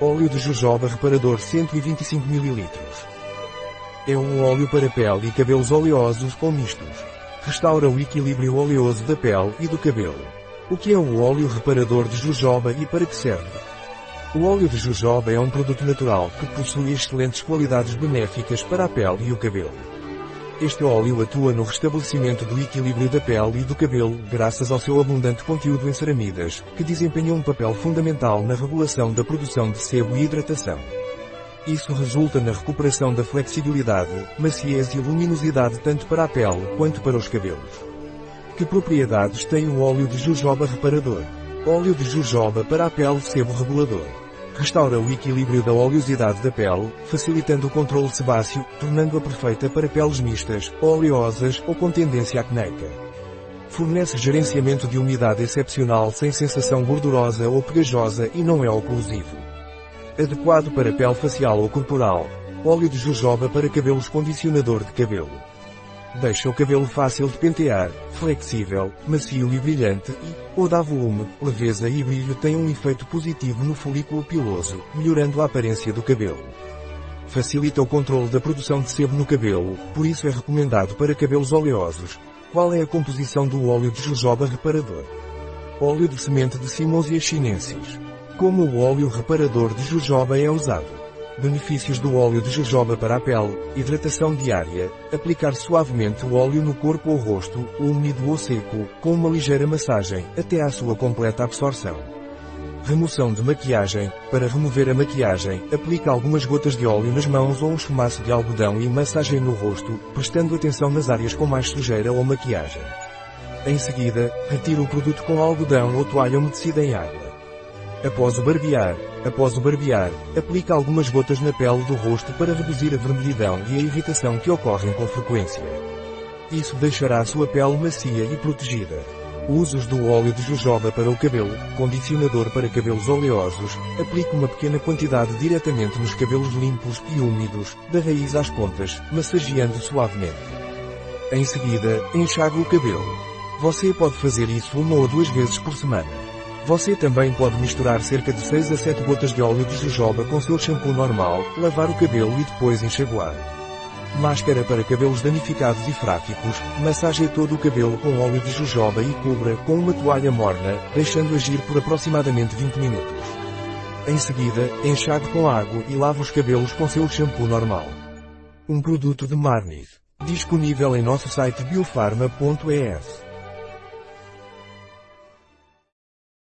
Óleo de jojoba reparador 125 ml. É um óleo para pele e cabelos oleosos ou mistos. Restaura o equilíbrio oleoso da pele e do cabelo. O que é o óleo reparador de jojoba e para que serve? O óleo de jojoba é um produto natural que possui excelentes qualidades benéficas para a pele e o cabelo. Este óleo atua no restabelecimento do equilíbrio da pele e do cabelo, graças ao seu abundante conteúdo em ceramidas, que desempenham um papel fundamental na regulação da produção de sebo e hidratação. Isso resulta na recuperação da flexibilidade, maciez e luminosidade tanto para a pele quanto para os cabelos. Que propriedades tem o óleo de jojoba reparador? Óleo de jojoba para a pele sebo regulador. Restaura o equilíbrio da oleosidade da pele, facilitando o controle sebáceo, tornando-a perfeita para peles mistas, oleosas ou com tendência acneica. Fornece gerenciamento de umidade excepcional sem sensação gordurosa ou pegajosa e não é oclusivo. Adequado para pele facial ou corporal. Óleo de jojoba para cabelos condicionador de cabelo. Deixa o cabelo fácil de pentear, flexível, macio e brilhante e, ou dá volume, leveza e brilho tem um efeito positivo no folículo piloso, melhorando a aparência do cabelo. Facilita o controle da produção de sebo no cabelo, por isso é recomendado para cabelos oleosos. Qual é a composição do óleo de jojoba reparador? Óleo de semente de Simosia chinensis. Como o óleo reparador de jojoba é usado? Benefícios do óleo de jojoba para a pele, hidratação diária, aplicar suavemente o óleo no corpo ou rosto, úmido ou seco, com uma ligeira massagem, até à sua completa absorção. Remoção de maquiagem, para remover a maquiagem, aplique algumas gotas de óleo nas mãos ou um chumaço de algodão e massagem no rosto, prestando atenção nas áreas com mais sujeira ou maquiagem. Em seguida, retire o produto com algodão ou toalha umedecida em água. Após o barbear, após o barbear, aplica algumas gotas na pele do rosto para reduzir a vermelhidão e a irritação que ocorrem com frequência. Isso deixará a sua pele macia e protegida. Usos do óleo de jojoba para o cabelo, condicionador para cabelos oleosos, aplique uma pequena quantidade diretamente nos cabelos limpos e úmidos, da raiz às pontas, massageando suavemente. Em seguida, enxague o cabelo. Você pode fazer isso uma ou duas vezes por semana. Você também pode misturar cerca de 6 a 7 gotas de óleo de jojoba com seu shampoo normal, lavar o cabelo e depois enxaguar. Máscara para cabelos danificados e fráficos, massageie todo o cabelo com óleo de jojoba e cubra com uma toalha morna, deixando agir por aproximadamente 20 minutos. Em seguida, enxague com água e lave os cabelos com seu shampoo normal. Um produto de Marnif. Disponível em nosso site biofarma.es.